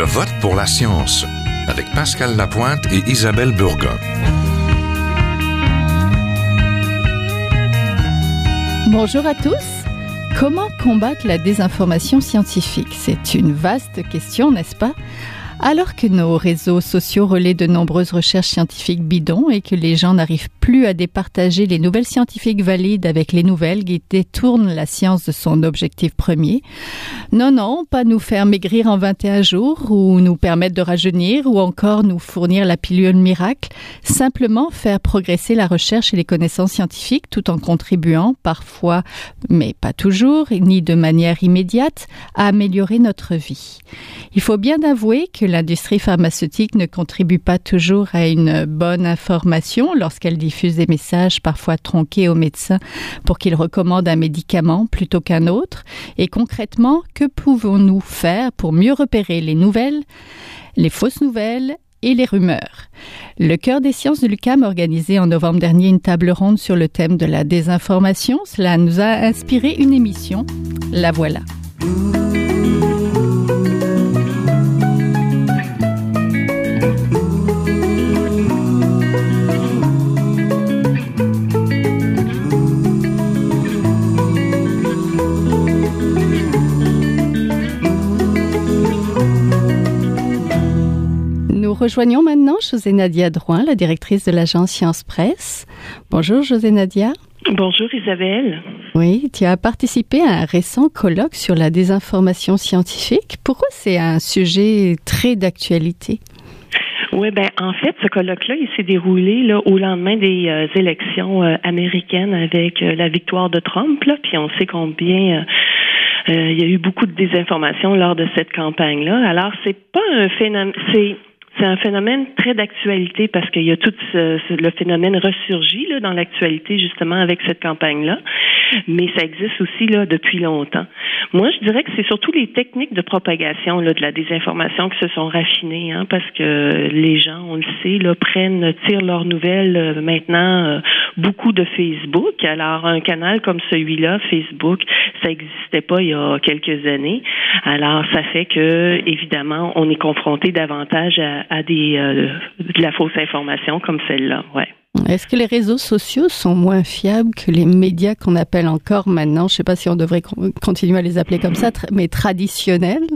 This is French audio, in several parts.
Je vote pour la science avec Pascal Lapointe et Isabelle Burgon. Bonjour à tous. Comment combattre la désinformation scientifique? C'est une vaste question, n'est-ce pas? Alors que nos réseaux sociaux relaient de nombreuses recherches scientifiques bidons et que les gens n'arrivent plus à départager les nouvelles scientifiques valides avec les nouvelles qui détournent la science de son objectif premier. Non, non, pas nous faire maigrir en 21 jours ou nous permettre de rajeunir ou encore nous fournir la pilule miracle. Simplement faire progresser la recherche et les connaissances scientifiques tout en contribuant parfois, mais pas toujours, ni de manière immédiate, à améliorer notre vie. Il faut bien avouer que l'industrie pharmaceutique ne contribue pas toujours à une bonne information lorsqu'elle diffuse des messages parfois tronqués aux médecins pour qu'ils recommandent un médicament plutôt qu'un autre. Et concrètement, que pouvons-nous faire pour mieux repérer les nouvelles, les fausses nouvelles et les rumeurs? Le Cœur des sciences de l'UCAM a organisé en novembre dernier une table ronde sur le thème de la désinformation. Cela nous a inspiré une émission. La voilà. Rejoignons maintenant José Nadia Drouin, la directrice de l'agence Science Presse. Bonjour José Nadia. Bonjour Isabelle. Oui, tu as participé à un récent colloque sur la désinformation scientifique. Pourquoi c'est un sujet très d'actualité? Oui, ben en fait, ce colloque-là, il s'est déroulé là, au lendemain des euh, élections euh, américaines avec euh, la victoire de Trump. Là, puis on sait combien il y a eu beaucoup de désinformation lors de cette campagne-là. Alors, c'est pas un phénomène, c'est c'est un phénomène très d'actualité parce qu'il y a tout le phénomène ressurgi là, dans l'actualité justement avec cette campagne-là, mais ça existe aussi là depuis longtemps. Moi, je dirais que c'est surtout les techniques de propagation là, de la désinformation qui se sont raffinées, hein, parce que les gens, on le sait, là, prennent, tirent leurs nouvelles euh, maintenant euh, beaucoup de Facebook. Alors, un canal comme celui-là, Facebook, ça n'existait pas il y a quelques années. Alors, ça fait que, évidemment, on est confronté davantage à à, des euh, de la fausse information comme celle-là. Ouais. Est-ce que les réseaux sociaux sont moins fiables que les médias qu'on appelle encore maintenant, je ne sais pas si on devrait continuer à les appeler comme ça, mais traditionnels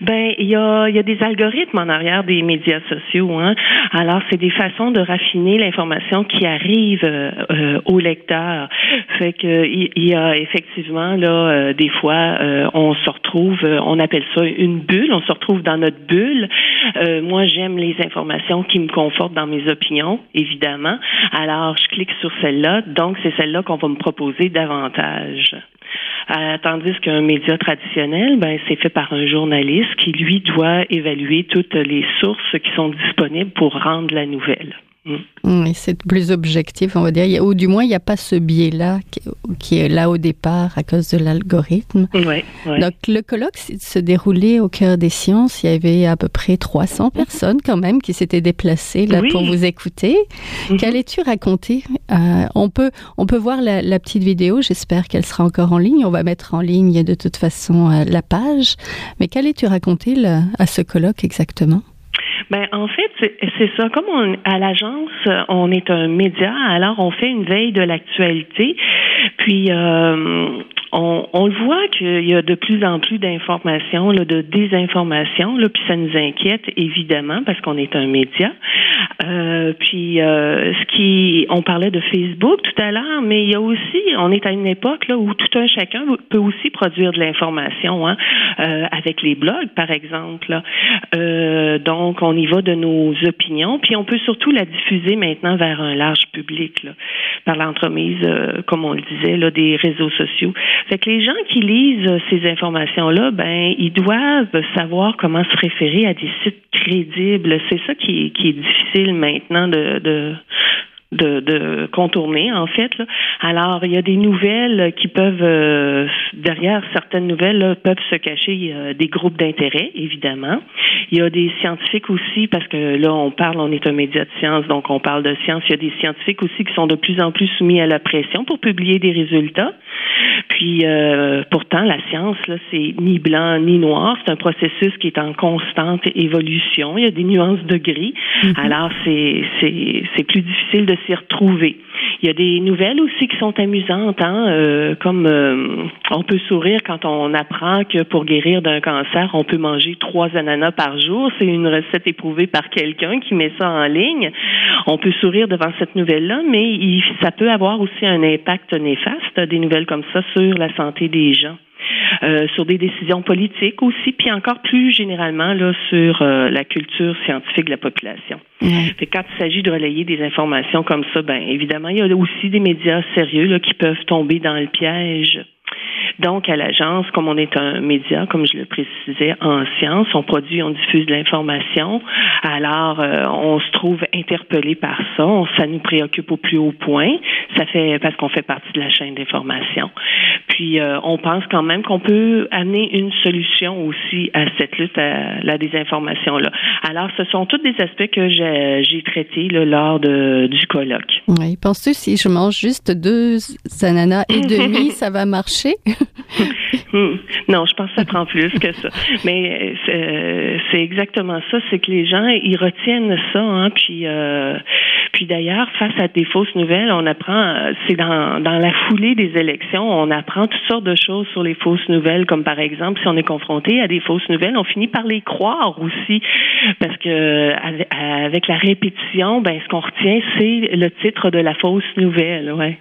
ben, il y a, y a des algorithmes en arrière des médias sociaux. Hein. Alors, c'est des façons de raffiner l'information qui arrive euh, euh au lecteur. Fait que il y, a effectivement là euh, des fois euh, on se retrouve, on appelle ça une bulle. On se retrouve dans notre bulle. moi, j'aime les informations qui me confortent dans mes opinions, évidemment. Alors, je clique sur celle-là. Donc, c'est celle-là qu'on va me proposer davantage. Euh, tandis qu'un média traditionnel, ben, c'est fait par un journaliste qui, lui, doit évaluer toutes les sources qui sont disponibles pour rendre la nouvelle. Mm. c'est plus objectif, on va dire. Ou du moins, il n'y a pas ce biais-là qui, est là au départ à cause de l'algorithme. Donc, le colloque se déroulait au cœur des sciences. Il y avait à peu près 300 personnes quand même qui s'étaient déplacées là pour vous écouter. Mm-hmm. Qu'allais-tu raconter? Euh, On peut on peut voir la, petite vidéo. J'espère qu'elle sera encore en ligne. On va mettre en ligne de toute façon euh, la page. Mais qu'allais-tu raconter à ce colloque exactement? Ben en fait, c'est ça. Comme on, à l'agence, on est un média, alors on fait une veille de l'actualité. Puis euh, on, le voit qu'il y a de plus en plus d'informations, de désinformation, là, puis ça nous inquiète évidemment parce qu'on est un média. Euh, puis euh, ce qui, on parlait de Facebook tout à l'heure, mais il y a aussi, on est à une époque où tout un chacun peut aussi produire de l'information, hein, euh, avec les blogs par exemple. Donc on y va de nos opinions, puis on peut surtout la diffuser maintenant vers un large public par l'entremise, euh, comme on le disait, là, des réseaux sociaux. Fait que les gens qui lisent euh, ces informations-là, ben, ils doivent savoir comment se référer à des sites crédibles. C'est ça qui, qui est difficile maintenant de, de de, de contourner en fait. Alors il y a des nouvelles qui peuvent euh, derrière certaines nouvelles peuvent se cacher des groupes d'intérêt évidemment. Il y a des scientifiques aussi parce que là on parle, on est un média de science donc on parle de science. Il y a des scientifiques aussi qui sont de plus en plus soumis à la pression pour publier des résultats. Puis euh, pourtant, la science, là, c'est ni blanc ni noir. C'est un processus qui est en constante évolution. Il y a des nuances de gris. Mm-hmm. Alors, c'est, c'est, c'est plus difficile de s'y retrouver. Il y a des nouvelles aussi qui sont amusantes, hein, euh, comme euh, on peut sourire quand on apprend que pour guérir d'un cancer, on peut manger trois ananas par jour. C'est une recette éprouvée par quelqu'un qui met ça en ligne. On peut sourire devant cette nouvelle-là, mais ça peut avoir aussi un impact néfaste, des nouvelles comme ça, sur la santé des gens. Euh, sur des décisions politiques aussi, puis encore plus généralement là sur euh, la culture scientifique de la population. quand il s'agit de relayer des informations comme ça, ben évidemment, il y a aussi des médias sérieux là, qui peuvent tomber dans le piège donc, à l'agence, comme on est un média, comme je le précisais, en sciences, on produit, on diffuse de l'information. Alors, euh, on se trouve interpellé par ça. ça nous préoccupe au plus haut point. Ça fait parce qu'on fait partie de la chaîne d'information. Puis, euh, on pense quand même qu'on peut amener une solution aussi à cette lutte à la désinformation là. Alors, ce sont tous des aspects que j'ai traités lors de, du colloque. Oui. Penses-tu si je mange juste deux ananas et demi, ça va marcher? Hmm. Non, je pense que ça prend plus que ça. Mais euh, c'est exactement ça, c'est que les gens ils retiennent ça, hein, puis euh, d'ailleurs face à des fausses nouvelles, on apprend, c'est dans dans la foulée des élections, on apprend toutes sortes de choses sur les fausses nouvelles, comme par exemple si on est confronté à des fausses nouvelles, on finit par les croire aussi, parce que avec la répétition, ben ce qu'on retient c'est le titre de la fausse nouvelle, ouais.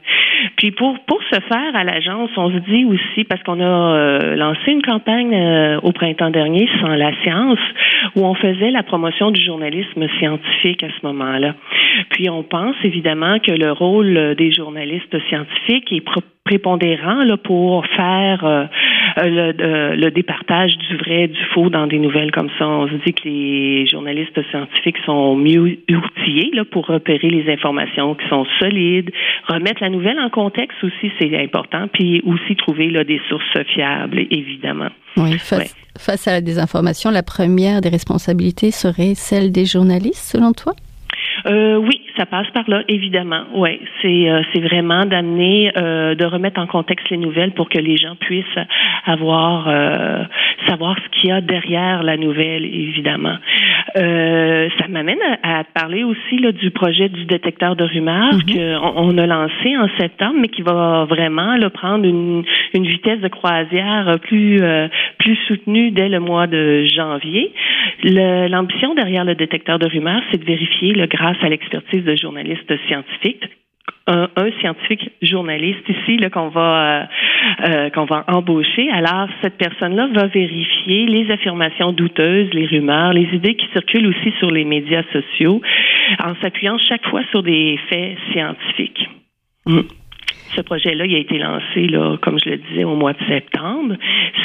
Puis pour pour ce faire à l'agence, on se dit aussi parce qu'on a euh, lancé une campagne euh, au printemps dernier sans la science où on faisait la promotion du journalisme scientifique à ce moment-là. Puis on pense évidemment que le rôle des journalistes scientifiques est prépondérant là, pour faire euh, le, le, départage du vrai, du faux dans des nouvelles comme ça. On se dit que les journalistes scientifiques sont mieux outillés là, pour repérer les informations qui sont solides, remettre la nouvelle en contexte aussi, c'est important, puis aussi trouver là, des sources fiables, évidemment. Oui, face, face à la désinformation, la première des responsabilités serait celle des journalistes, selon toi? Euh, oui, ça passe par là, évidemment. Oui, c'est euh, c'est vraiment d'amener, euh, de remettre en contexte les nouvelles pour que les gens puissent avoir euh, savoir ce qu'il y a derrière la nouvelle, évidemment. Euh, ça m'amène à, parler aussi là, du projet du détecteur de rumeurs mm-hmm. qu'on on a lancé en septembre, mais qui va vraiment là, prendre une, une vitesse de croisière plus plus soutenue dès le mois de janvier. L'ambition derrière le détecteur de rumeurs, c'est de vérifier le grâce à l'expertise de journalistes scientifiques un, scientifique journaliste ici qu'on va euh, euh, qu'on va embaucher. Alors cette personne-là va vérifier les affirmations douteuses, les rumeurs, les idées qui circulent aussi sur les médias sociaux, en s'appuyant chaque fois sur des faits scientifiques. Mm ce projet-là, il a été lancé, là, comme je le disais, au mois de septembre.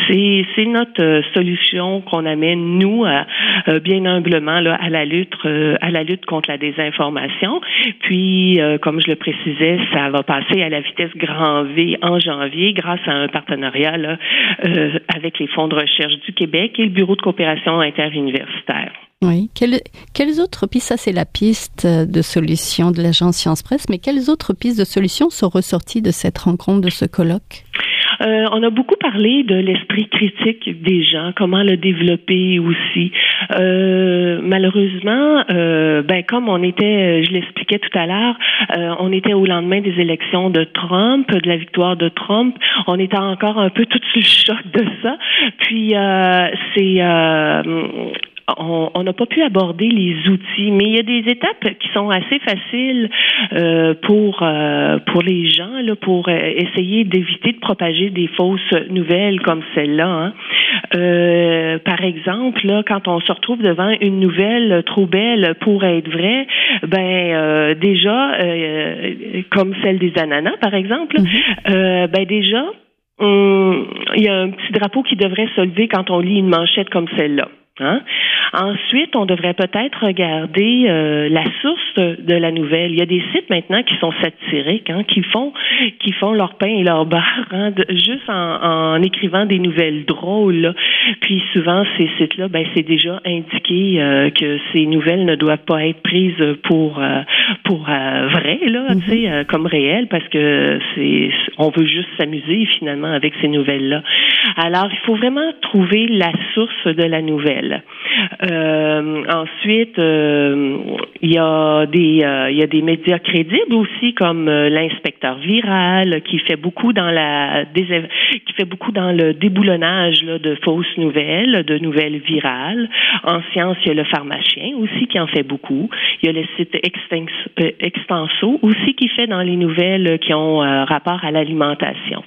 C'est, notre euh, solution qu'on amène, nous, à, euh, bien humblement, là, à la lutte, euh, à la lutte contre la désinformation. Puis, comme je le précisais, ça va passer à la vitesse grand V en janvier grâce à un partenariat là, avec les fonds de recherche du Québec et le Bureau de coopération interuniversitaire. Oui. Quelles, autres pistes, ça c'est la piste de solution de l'agence Science Presse, mais quelles autres pistes de solutions sont ressorties de cette rencontre, de ce colloque? Euh, on a beaucoup parlé de l'esprit critique des gens, comment le développer aussi. Euh, malheureusement, euh, ben comme on était, je l'expliquais tout à l'heure, on était au lendemain des élections de Trump, de la victoire de Trump. On était encore un peu tout sous le choc de ça. Puis c'est on n'a pas pu aborder les outils, mais il y a des étapes qui sont assez faciles pour pour les gens là, pour essayer d'éviter de propager des fausses nouvelles comme celle-là. Hein. par exemple, là, quand on se retrouve devant une nouvelle trop belle pour être vraie, ben déjà comme celle des ananas, par exemple, mm-hmm. ben déjà il y a un petit drapeau qui devrait se lever quand on lit une manchette comme celle-là. Hein? Ensuite, on devrait peut-être regarder euh, la source de la nouvelle. Il y a des sites maintenant qui sont satiriques, hein, qui font qui font leur pain et leur beurre hein, juste en, écrivant des nouvelles drôles. Puis souvent, ces sites-là, ben, c'est déjà indiqué euh, que ces nouvelles ne doivent pas être prises pour euh, pour vrai, là, tu sais, mm-hmm. comme réel, parce que c'est on veut juste s'amuser finalement avec ces nouvelles-là. Alors, il faut vraiment trouver la source de la nouvelle. Euh, ensuite, euh, il y a des euh, y a des médias crédibles aussi comme l'inspecteur viral qui fait beaucoup dans la qui fait beaucoup dans le déboulonnage là, de fausses nouvelles, de nouvelles virales. En science, il y a le pharmacien aussi qui en fait beaucoup. Il y a le site Extenso aussi qui fait dans les nouvelles qui ont rapport à l'alimentation.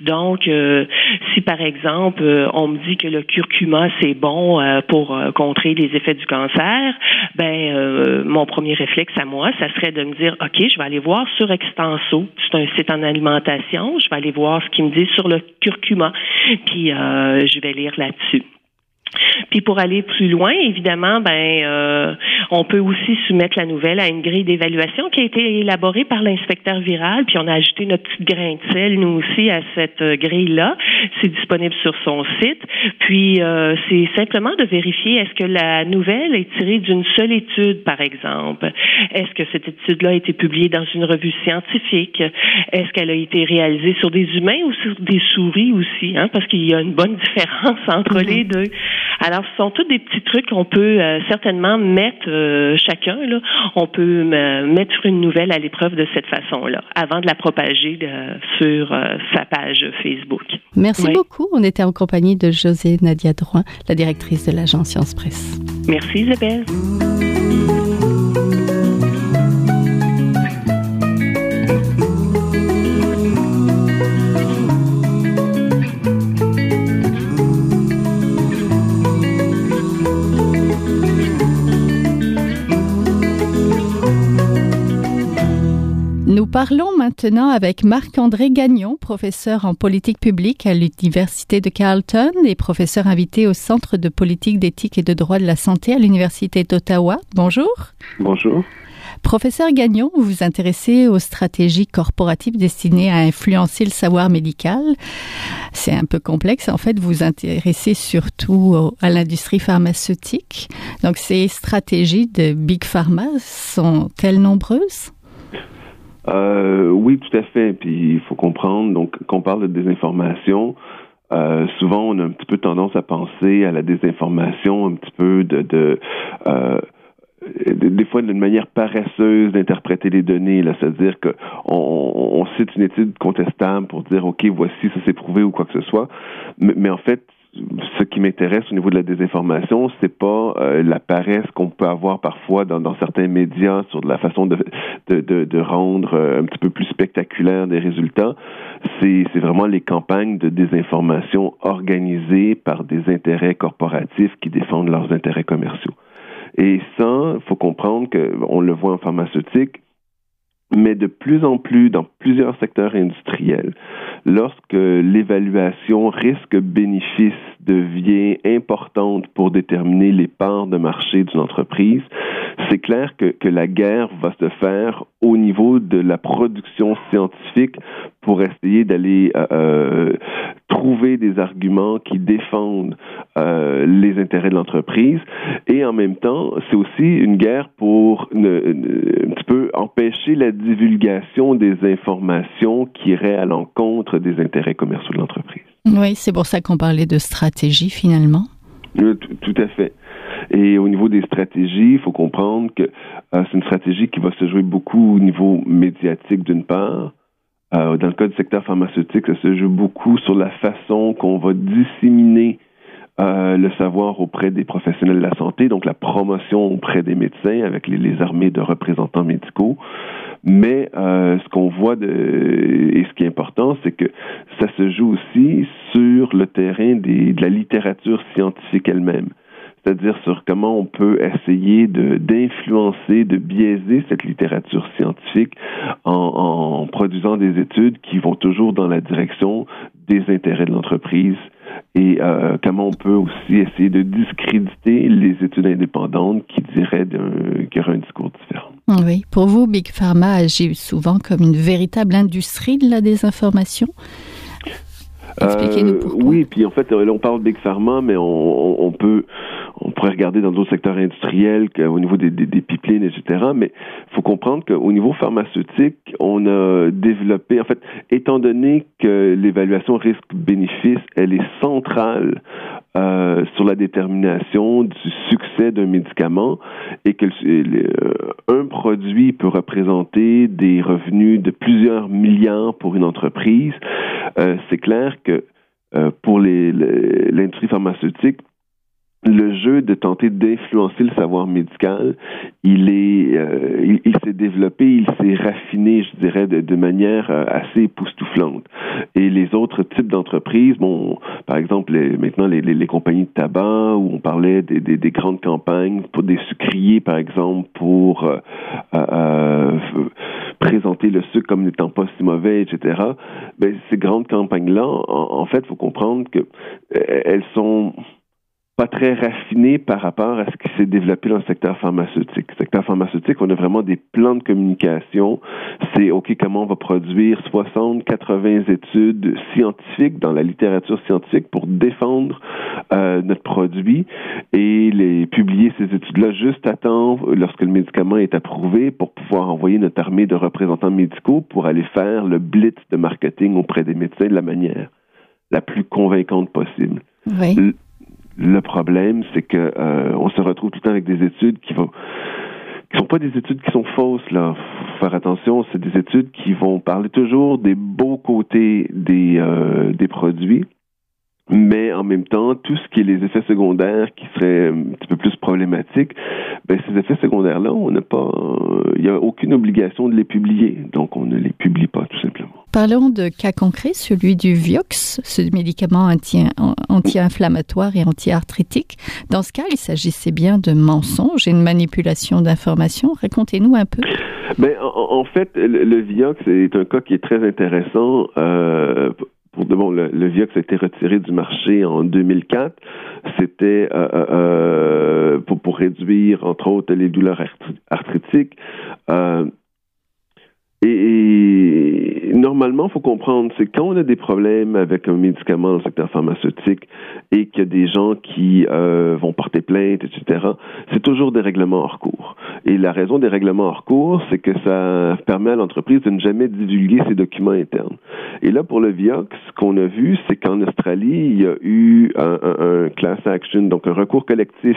Donc, euh, si par exemple euh, on me dit que le curcuma c'est bon euh, pour contrer les effets du cancer, ben mon premier réflexe à moi, ça serait de me dire ok, je vais aller voir sur Extenso, c'est un site en alimentation, je vais aller voir ce qu'il me dit sur le curcuma, puis je vais lire là-dessus. Puis pour aller plus loin, évidemment, ben euh, on peut aussi soumettre la nouvelle à une grille d'évaluation qui a été élaborée par l'inspecteur viral, puis on a ajouté notre petite grain de sel nous aussi à cette euh, grille-là. C'est disponible sur son site. Puis euh, c'est simplement de vérifier est-ce que la nouvelle est tirée d'une seule étude, par exemple? Est-ce que cette étude-là a été publiée dans une revue scientifique? Est-ce qu'elle a été réalisée sur des humains ou sur des souris aussi Hein, parce qu'il y a une bonne différence entre mm-hmm. les deux. Alors, ce sont tous des petits trucs qu'on peut euh, certainement mettre euh, chacun. Là, on peut euh, mettre une nouvelle à l'épreuve de cette façon-là, avant de la propager sur sa page Facebook. Merci beaucoup. On était en compagnie de José Nadia Drouin, la directrice de l'agence Science Presse. Merci Isabelle. Parlons maintenant avec Marc-André Gagnon, professeur en politique publique à l'Université de Carleton et professeur invité au Centre de politique d'éthique et de droit de la santé à l'Université d'Ottawa. Bonjour. Bonjour. Professeur Gagnon, vous vous intéressez aux stratégies corporatives destinées à influencer le savoir médical. C'est un peu complexe. En fait, vous vous intéressez surtout à l'industrie pharmaceutique. Donc, ces stratégies de Big Pharma sont-elles nombreuses? Euh, oui, tout à fait. Puis il faut comprendre, donc, quand on parle de désinformation, euh, souvent on a un petit peu tendance à penser à la désinformation, un petit peu de, de euh, des fois d'une manière paresseuse d'interpréter les données, là, c'est-à-dire qu'on on cite une étude contestable pour dire ok voici ça s'est prouvé ou quoi que ce soit, mais, mais en fait ce qui m'intéresse au niveau de la désinformation, c'est pas euh, la paresse qu'on peut avoir parfois dans, dans, certains médias sur la façon de, de, de, de rendre euh, un petit peu plus spectaculaire des résultats. C'est, vraiment les campagnes de désinformation organisées par des intérêts corporatifs qui défendent leurs intérêts commerciaux. Et ça, il faut comprendre que on le voit en pharmaceutique, mais de plus en plus dans plusieurs secteurs industriels, lorsque l'évaluation risque-bénéfice devient importante pour déterminer les parts de marché d'une entreprise, c'est clair que, que, la guerre va se faire au niveau de la production scientifique pour essayer d'aller euh, euh trouver des arguments qui défendent euh, les intérêts de l'entreprise. Et en même temps, c'est aussi une guerre pour un petit peu empêcher la divulgation des informations qui iraient à l'encontre des intérêts commerciaux de l'entreprise. Oui, c'est pour ça qu'on parlait de stratégie finalement. tout, tout à fait. Et au niveau des stratégies, il faut comprendre que euh, c'est une stratégie qui va se jouer beaucoup au niveau médiatique d'une part. Euh, dans le cas du secteur pharmaceutique, ça se joue beaucoup sur la façon qu'on va disséminer euh, le savoir auprès des professionnels de la santé, donc la promotion auprès des médecins avec les, armées de représentants médicaux. Mais euh, ce qu'on voit de, et ce qui est important, c'est que ça se joue aussi sur le terrain des, de la littérature scientifique elle-même c'est-à-dire sur comment on peut essayer d'influencer, de, biaiser cette littérature scientifique en, en, produisant des études qui vont toujours dans la direction des intérêts de l'entreprise et euh, comment on peut aussi essayer de discréditer les études indépendantes qui diraient qu'il y aurait un discours différent. Oui, pour vous, Big Pharma agit souvent comme une véritable industrie de la désinformation? Expliquez-nous euh, pourquoi. oui, puis en fait, là, on parle de Big Pharma, mais on, on peut on pourrait regarder dans d'autres secteurs industriels, au niveau des, pipelines, etc. Mais il faut comprendre qu'au niveau pharmaceutique, on a développé, en fait, étant donné que l'évaluation risque-bénéfice, elle est centrale euh, sur la détermination du succès d'un médicament et que euh, un produit peut représenter des revenus de plusieurs milliards pour une entreprise, euh, c'est clair que pour l'industrie pharmaceutique, le jeu de tenter d'influencer le savoir médical, il est, euh, il, s'est développé, il s'est raffiné, je dirais, de, manière euh, assez époustouflante. Et les autres types d'entreprises, bon, par exemple, les, maintenant les, les, les, compagnies de tabac, où on parlait des, des, des, grandes campagnes pour des sucriers, par exemple, pour euh, euh, présenter le sucre comme n'étant pas si mauvais, etc. Ben, ces grandes campagnes-là, en, en fait, faut comprendre que elles sont pas très raffiné par rapport à ce qui s'est développé dans le secteur pharmaceutique. Le secteur pharmaceutique, on a vraiment des plans de communication. C'est, OK, comment on va produire 60, 80 études scientifiques dans la littérature scientifique pour défendre euh, notre produit et les publier ces études-là juste à temps lorsque le médicament est approuvé pour pouvoir envoyer notre armée de représentants médicaux pour aller faire le blitz de marketing auprès des médecins de la manière la plus convaincante possible. Oui. Le problème, c'est que euh, on se retrouve tout le temps avec des études qui vont qui sont pas des études qui sont fausses là. Faut faire attention, c'est des études qui vont parler toujours des beaux côtés des euh, des produits, mais en même temps, tout ce qui est les effets secondaires qui seraient un petit peu plus problématiques, ben ces effets secondaires-là, on n'a pas, il n'y a aucune obligation de les publier, donc on ne les publie pas tout simplement. Parlons de cas concret, celui du Vioxx, ce médicament anti-inflammatoire et anti-arthritique. Dans ce cas, il s'agissait bien de mensonges et de manipulation d'informations. Racontez-nous un peu. Ben, en, fait, le, Vioxx est un cas qui est très intéressant. Euh, pour de bon, le, Vioxx a été retiré du marché en 2004. C'était euh, euh, pour, réduire, entre autres, les douleurs arthritiques. Et, normalement, il faut comprendre, c'est quand on a des problèmes avec un médicament dans le secteur pharmaceutique et qu'il y a des gens qui euh, vont porter plainte, etc., c'est toujours des règlements hors cours. Et la raison des règlements hors cours, c'est que ça permet à l'entreprise de ne jamais divulguer ses documents internes. Et là, pour le Vioxx, ce qu'on a vu, c'est qu'en Australie, il y a eu un, un, un, class action, donc un recours collectif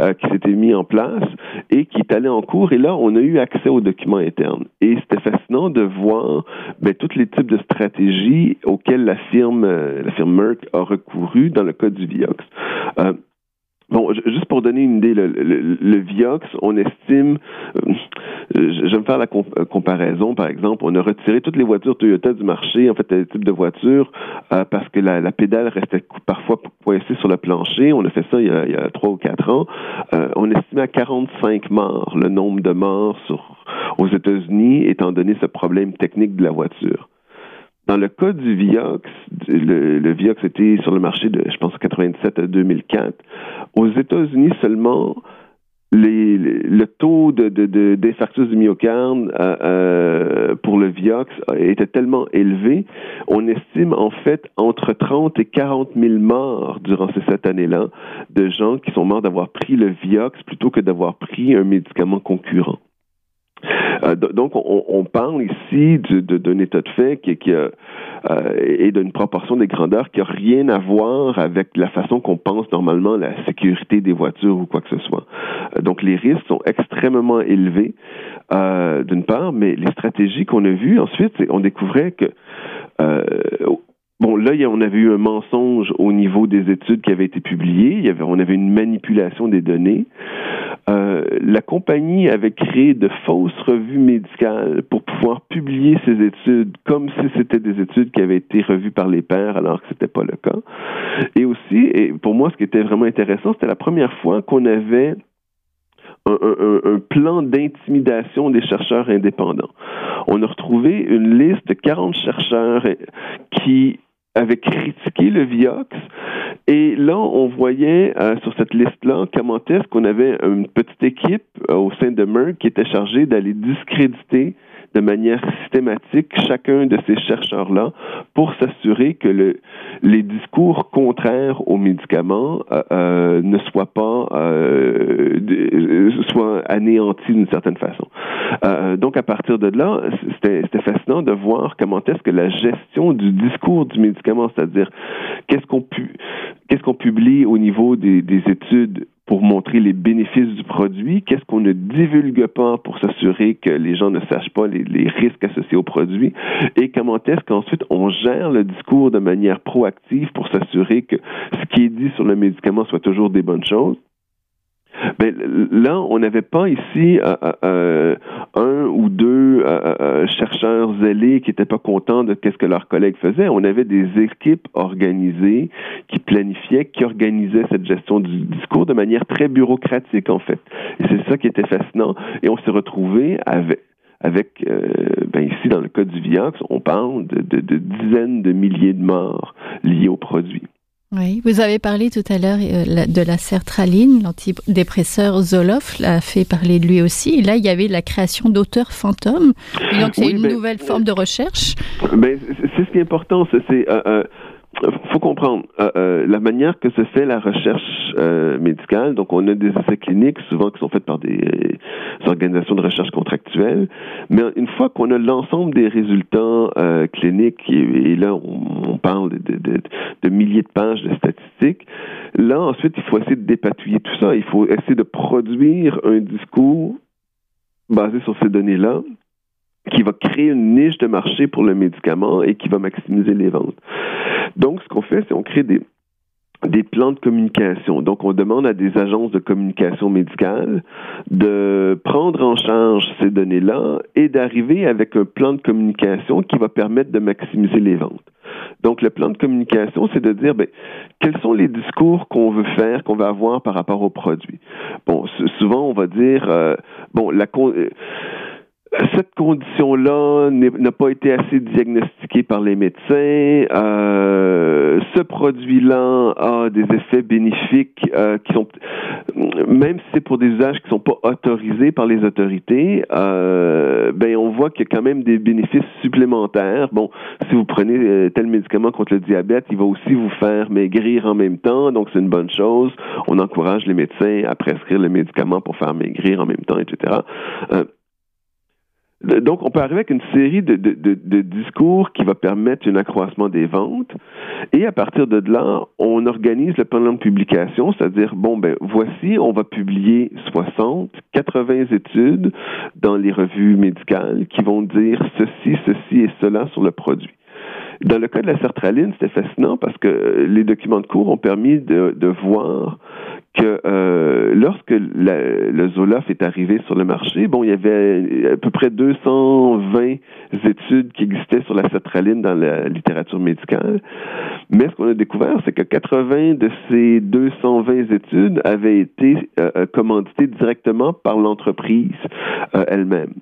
euh, qui s'était mis en place et qui est allé en cours. Et là, on a eu accès aux documents internes. Et fascinant de voir ben, tous les types de stratégies auxquelles la firme, la firme Merck a recouru dans le cas du Vioxx. Euh, Bon, juste pour donner une idée, le, le, le Vioxx, on estime, euh, je vais me faire la comp comparaison, par exemple, on a retiré toutes les voitures Toyota du marché, en fait, les types de voitures, euh, parce que la, la, pédale restait parfois coincée sur le plancher. On a fait ça il y a, 3 ou quatre ans. Euh, on estimait à 45 morts le nombre de morts sur, aux États-Unis, étant donné ce problème technique de la voiture. Dans le cas du Vioxx, le, le Vioxx était sur le marché de, je pense, 97 à 2004. Aux États-Unis seulement, le taux de, de, d'infarctus du myocarde euh, euh, pour le Vioxx était tellement élevé, on estime en fait entre 30 et 40 000 morts durant ces sept années-là de gens qui sont morts d'avoir pris le Vioxx plutôt que d'avoir pris un médicament concurrent. Euh, donc, on, on, parle ici d'un état de fait qui, qui euh, et d'une proportion des grandeurs qui n'a rien à voir avec la façon qu'on pense normalement la sécurité des voitures ou quoi que ce soit. Euh, donc, les risques sont extrêmement élevés, euh, d'une part, mais les stratégies qu'on a vues ensuite, on découvrait que Bon, là, on avait eu un mensonge au niveau des études qui avaient été publiées. On avait une manipulation des données. Euh, la compagnie avait créé de fausses revues médicales pour pouvoir publier ces études comme si c'était des études qui avaient été revues par les pairs alors que c'était pas le cas. Et aussi, et pour moi, ce qui était vraiment intéressant, c'était la première fois qu'on avait un, plan d'intimidation des chercheurs indépendants. On a retrouvé une liste de 40 chercheurs qui avait critiqué le Vioxx Et là, on voyait euh, sur cette liste-là comment est-ce qu'on avait une petite équipe euh, au sein de Merck qui était chargée d'aller discréditer de manière systématique chacun de ces chercheurs-là pour s'assurer que le, les discours contraires aux médicaments euh, euh ne soient pas euh, soient anéantis d'une certaine façon. Donc à partir de là, c'était fascinant de voir comment est-ce que la gestion du discours du médicament, c'est-à-dire qu'est-ce qu'on publie au niveau des études pour montrer les bénéfices du produit, qu'est-ce qu'on ne divulgue pas pour s'assurer que les gens ne sachent pas les, risques associés au produit, et comment est-ce qu'ensuite on gère le discours de manière proactive pour s'assurer que ce qui est dit sur le médicament soit toujours des bonnes choses? Ben, là, on n'avait pas ici euh, euh, euh, un ou deux chercheurs zélés qui n'étaient pas contents de ce que leurs collègues faisaient. On avait des équipes organisées qui planifiaient, qui organisaient cette gestion du discours de manière très bureaucratique, en fait. Et c'est ça qui était fascinant. Et on s'est retrouvé avec avec, ben ici, dans le cas du Vioxx, on parle de, de dizaines de milliers de morts liés au produit. Oui, vous avez parlé tout à l'heure euh, de la sertraline, l'antidépresseur Zoloft l'a fait parler de lui aussi. là, il y avait la création d'auteurs fantômes. donc, c'est une nouvelle forme de recherche. Mais c'est ce qui est important. C'est euh, euh, faut comprendre euh, euh, la manière que se fait la recherche euh, médicale. Donc, on a des essais cliniques, souvent qui sont faits par des, organisations de recherche contractuelles. Mais une fois qu'on a l'ensemble des résultats cliniques, et, là, on, parle de, de, de, milliers de pages de statistiques, là, ensuite, il faut essayer de dépatouiller tout ça. Il faut essayer de produire un discours basé sur ces données-là qui va créer une niche de marché pour le médicament et qui va maximiser les ventes. Donc, ce qu'on fait, c'est qu'on crée des, des plans de communication. Donc, on demande à des agences de communication médicale de prendre en charge ces données-là et d'arriver avec un plan de communication qui va permettre de maximiser les ventes. Donc, le plan de communication, c'est de dire, ben, quels sont les discours qu'on veut faire, qu'on va avoir par rapport au produit? Bon, souvent, on va dire, euh, bon, la euh, cette condition-là n'a pas été assez diagnostiquée par les médecins. Euh, ce produit-là a des effets bénéfiques euh, qui sont, même si c'est pour des usages qui sont pas autorisés par les autorités, euh, ben on voit qu'il y a quand même des bénéfices supplémentaires. Bon, si vous prenez euh, tel médicament contre le diabète, il va aussi vous faire maigrir en même temps, donc c'est une bonne chose. On encourage les médecins à prescrire le médicament pour faire maigrir en même temps, etc. Euh, donc, on peut arriver avec une série de, de, de, discours qui va permettre un accroissement des ventes. Et à partir de là, on organise le plan de publication, c'est-à-dire, bon, ben, voici, on va publier 60, 80 études dans les revues médicales qui vont dire ceci, ceci et cela sur le produit. Dans le cas de la sertraline, c'était fascinant parce que les documents de cours ont permis de, de voir que euh, lorsque le Zoloft est arrivé sur le marché, bon, il y avait à peu près 220 études qui existaient sur la sertraline dans la littérature médicale. Mais ce qu'on a découvert, c'est que 80 de ces 220 études avaient été euh, euh, commanditées directement par l'entreprise elle-même.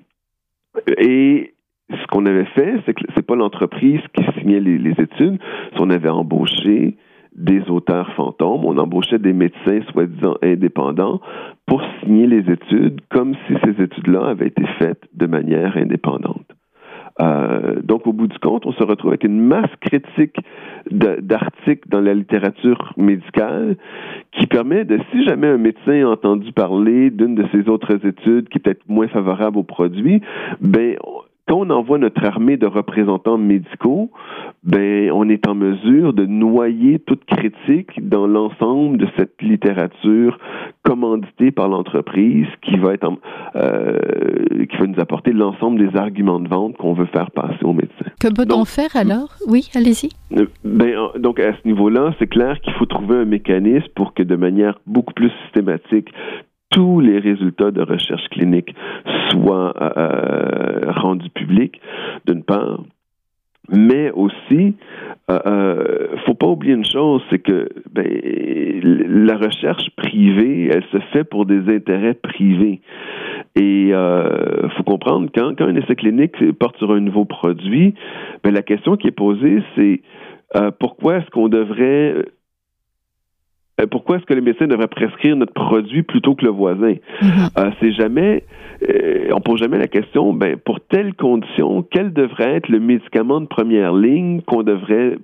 Et ce qu'on avait fait, c'est que c'est pas l'entreprise qui signait les, les études, on avait embauché des auteurs fantômes, on embauchait des médecins soi-disant indépendants pour signer les études comme si ces études-là avaient été faites de manière indépendante. Euh, donc, au bout du compte, on se retrouve avec une masse critique d'articles dans la littérature médicale qui permet de, si jamais un médecin a entendu parler d'une de ces autres études qui est peut-être moins favorable au produit, ben, quand on envoie notre armée de représentants médicaux, ben, on est en mesure de noyer toute critique dans l'ensemble de cette littérature commanditée par l'entreprise qui va être, euh, qui va nous apporter l'ensemble des arguments de vente qu'on veut faire passer aux médecins. Que peut-on faire alors? Oui, allez-y. Euh, ben, donc à ce niveau-là, c'est clair qu'il faut trouver un mécanisme pour que de manière beaucoup plus systématique tous les résultats de recherche clinique soient euh, euh, rendus publics, d'une part. Mais aussi, euh, euh, faut pas oublier une chose, c'est que ben, la recherche privée, elle se fait pour des intérêts privés. Et euh, faut comprendre quand, quand un essai clinique porte sur un nouveau produit, ben, la question qui est posée, c'est pourquoi est-ce qu'on devrait pourquoi est-ce que le médecin devrait prescrire notre produit plutôt que le voisin? Mm-hmm. c'est jamais, on pose jamais la question, ben, pour telle condition, quel devrait être le médicament de première ligne qu'on devrait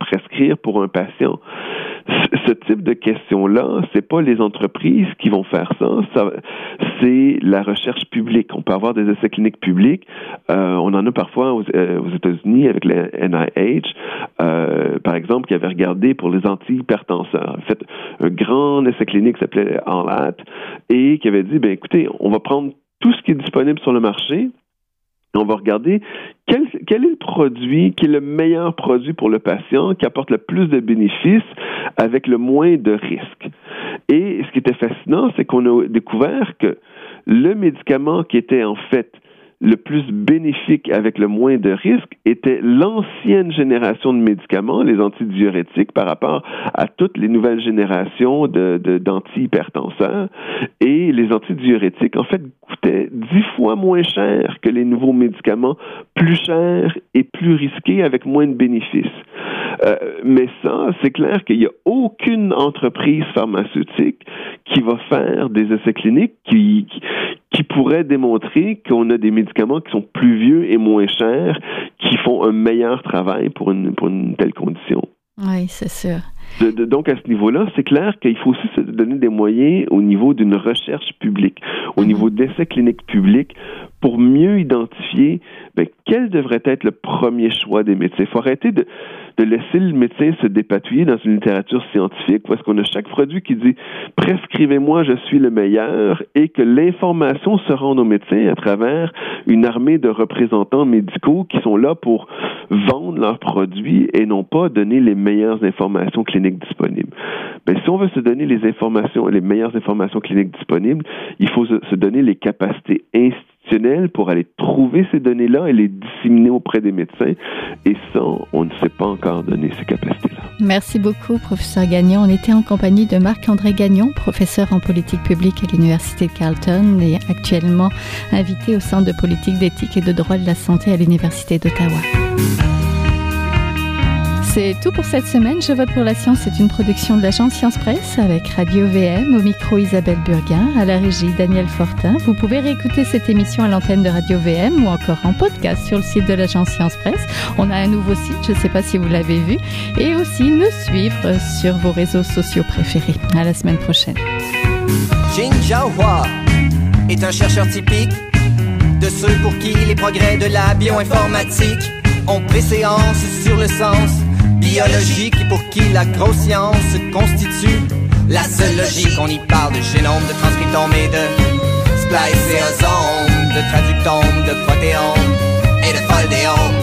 prescrire pour un patient? Ce type de questions-là, c'est pas les entreprises qui vont faire ça, c'est la recherche publique. On peut avoir des essais cliniques publics. Euh, on en a parfois aux, euh, États-Unis avec le NIH, euh, par exemple, qui avait regardé pour les antihypertenseurs, fait un grand essai clinique s'appelait ALAT et qui avait dit, ben écoutez, on va prendre tout ce qui est disponible sur le marché, on va regarder quel, est le produit qui est le meilleur produit pour le patient, qui apporte le plus de bénéfices avec le moins de risques. Et ce qui était fascinant, c'est qu'on a découvert que le médicament qui était en fait le plus bénéfique avec le moins de risques était l'ancienne génération de médicaments, les antidiurétiques, par rapport à toutes les nouvelles générations de, d'antihypertenseurs. Et les antidiurétiques, en fait, coûtaient dix fois moins cher que les nouveaux médicaments, plus chers et plus risqués avec moins de bénéfices. Euh, mais ça, c'est clair qu'il n'y a aucune entreprise pharmaceutique qui va faire des essais cliniques qui, qui pourrait démontrer qu'on a des médicaments qui sont plus vieux et moins chers, qui font un meilleur travail pour une, pour une telle condition. Oui, c'est sûr. donc, à ce niveau-là, c'est clair qu'il faut aussi se donner des moyens au niveau d'une recherche publique, au mhm. niveau d'essais cliniques publics, pour mieux identifier ben, quel devrait être le premier choix des médecins. Il faut arrêter de, de laisser le médecin se dépatouiller dans une littérature scientifique parce qu'on a chaque produit qui dit prescrivez-moi, je suis le meilleur et que l'information se rende aux médecins à travers une armée de représentants médicaux qui sont là pour vendre leurs produits et non pas donner les meilleures informations cliniques disponibles. Mais si on veut se donner les informations, les meilleures informations cliniques disponibles, il faut se donner les capacités institutionnelles pour aller trouver ces données-là et les disséminer auprès des médecins. Et ça, on ne sait pas encore donner ces capacités-là. Merci beaucoup, professeur Gagnon. On était en compagnie de Marc-André Gagnon, professeur en politique publique à l'Université de Carleton et actuellement invité au Centre de politique d'éthique et de droit de la santé à l'Université d'Ottawa. C'est tout pour cette semaine. Je vote pour la science. C'est une production de l'agence Science Presse avec Radio VM, au micro Isabelle Burguin, à la régie Daniel Fortin. Vous pouvez réécouter cette émission à l'antenne de Radio VM ou encore en podcast sur le site de l'agence Science Presse. On a un nouveau site, je ne sais pas si vous l'avez vu, et aussi nous suivre sur vos réseaux sociaux préférés. À la semaine prochaine. Jin Jiahua est un chercheur typique de ceux pour qui les progrès de la bioinformatique ont préséance sur le sens biologique et pour qui la grosse science constitue la seule logique. On y parle de génome, de transcriptome et de spliceosome, de traductome, de protéome et de foldéome,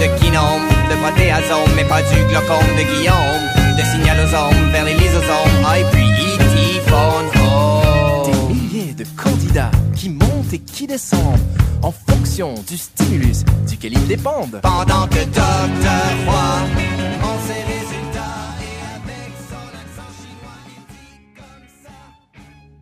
de kinome, de protéasome, mais pas du glaucome de Guillaume, de signalosome vers les lysosomes, ah, et puis E.T. Des milliers de candidats qui montent et qui descendent en fonction du stimulus duquel ils dépendent. Pendant que Docteur Roy en série